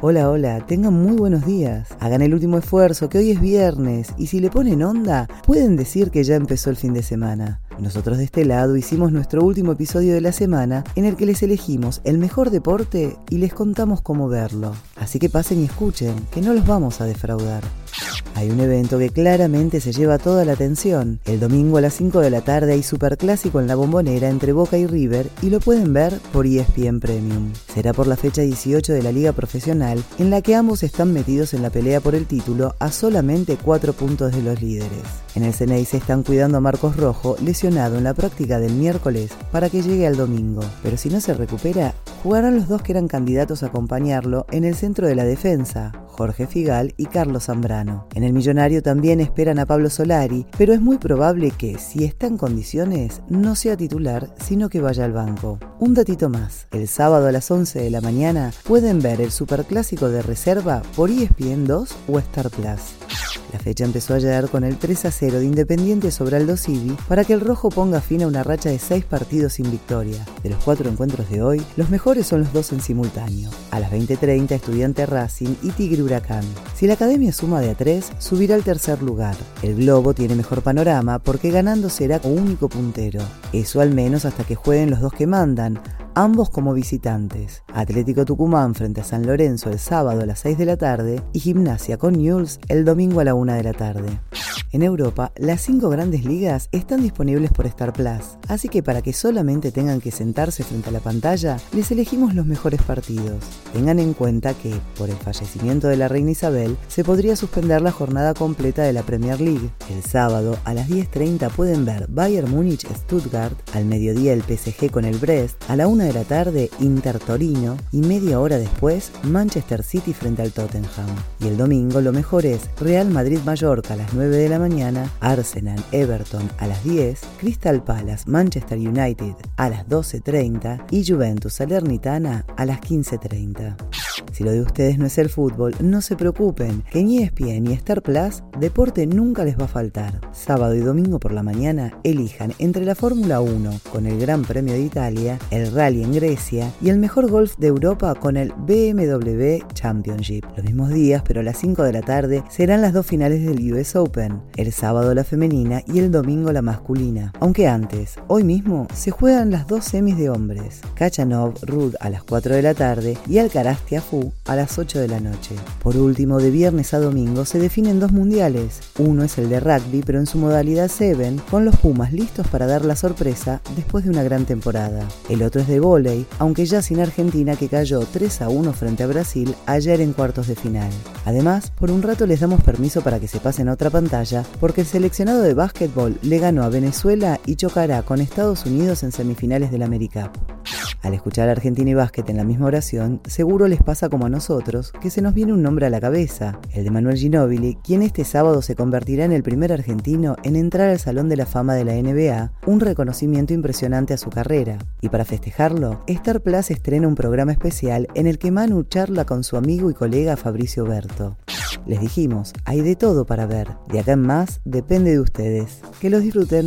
Hola, hola, tengan muy buenos días. Hagan el último esfuerzo, que hoy es viernes, y si le ponen onda, pueden decir que ya empezó el fin de semana. Nosotros de este lado hicimos nuestro último episodio de la semana en el que les elegimos el mejor deporte y les contamos cómo verlo. Así que pasen y escuchen, que no los vamos a defraudar. Hay un evento que claramente se lleva toda la atención. El domingo a las 5 de la tarde hay superclásico en la bombonera entre Boca y River y lo pueden ver por ESPN Premium. Será por la fecha 18 de la liga profesional en la que ambos están metidos en la pelea por el título a solamente 4 puntos de los líderes. En el Ceney se están cuidando a Marcos Rojo, lesionado en la práctica del miércoles, para que llegue al domingo. Pero si no se recupera, jugarán los dos que eran candidatos a acompañarlo en el centro de la defensa, Jorge Figal y Carlos Zambrano. En el Millonario también esperan a Pablo Solari, pero es muy probable que, si está en condiciones, no sea titular, sino que vaya al banco. Un datito más, el sábado a las 11 de la mañana pueden ver el Superclásico de Reserva por ESPN 2 o Star Plus. La fecha empezó ayer con el 3 a 0 de Independiente sobre Aldo Civi para que el rojo ponga fin a una racha de 6 partidos sin victoria. De los 4 encuentros de hoy, los mejores son los dos en simultáneo. A las 20.30 Estudiante Racing y Tigre Huracán. Si la academia suma de a 3, subirá al tercer lugar. El Globo tiene mejor panorama porque ganando será único puntero. Eso al menos hasta que jueguen los dos que mandan, ambos como visitantes. Atlético Tucumán frente a San Lorenzo el sábado a las 6 de la tarde y Gimnasia con Newell's el domingo a la 1 de la tarde. En Europa, las cinco grandes ligas están disponibles por Star Plus, así que para que solamente tengan que sentarse frente a la pantalla, les elegimos los mejores partidos. Tengan en cuenta que, por el fallecimiento de la reina Isabel, se podría suspender la jornada completa de la Premier League. El sábado, a las 10.30 pueden ver Bayern Múnich Stuttgart, al mediodía el PSG con el Brest, a la 1 de la tarde Inter Torino y media hora después Manchester City frente al Tottenham. Y el domingo lo mejor es Real Madrid Mallorca a las 9 de la mañana, Arsenal, Everton a las 10, Crystal Palace, Manchester United a las 12.30 y Juventus Salernitana a las 15.30. Si lo de ustedes no es el fútbol, no se preocupen, que en ESPN y Star Plus, deporte nunca les va a faltar. Sábado y domingo por la mañana, elijan entre la Fórmula 1 con el Gran Premio de Italia, el Rally en Grecia y el mejor golf de Europa con el BMW Championship. Los mismos días, pero a las 5 de la tarde, serán las dos finales del US Open, el sábado la femenina y el domingo la masculina. Aunque antes, hoy mismo, se juegan las dos semis de hombres, Kachanov Rudd a las 4 de la tarde y Alcaraz Tiafoe a las 8 de la noche. Por último, de viernes a domingo se definen dos mundiales. Uno es el de rugby, pero en su modalidad 7, con los Pumas listos para dar la sorpresa después de una gran temporada. El otro es de volei, aunque ya sin Argentina que cayó 3 a 1 frente a Brasil ayer en cuartos de final. Además, por un rato les damos permiso para que se pasen a otra pantalla, porque el seleccionado de básquetbol le ganó a Venezuela y chocará con Estados Unidos en semifinales del AmeriCup. Al escuchar Argentina y básquet en la misma oración, seguro les pasa como a nosotros que se nos viene un nombre a la cabeza, el de Manuel Ginóbili, quien este sábado se convertirá en el primer argentino en entrar al Salón de la Fama de la NBA, un reconocimiento impresionante a su carrera. Y para festejarlo, Star Plus estrena un programa especial en el que Manu charla con su amigo y colega Fabricio Berto. Les dijimos, hay de todo para ver. De acá en más, depende de ustedes. Que los disfruten.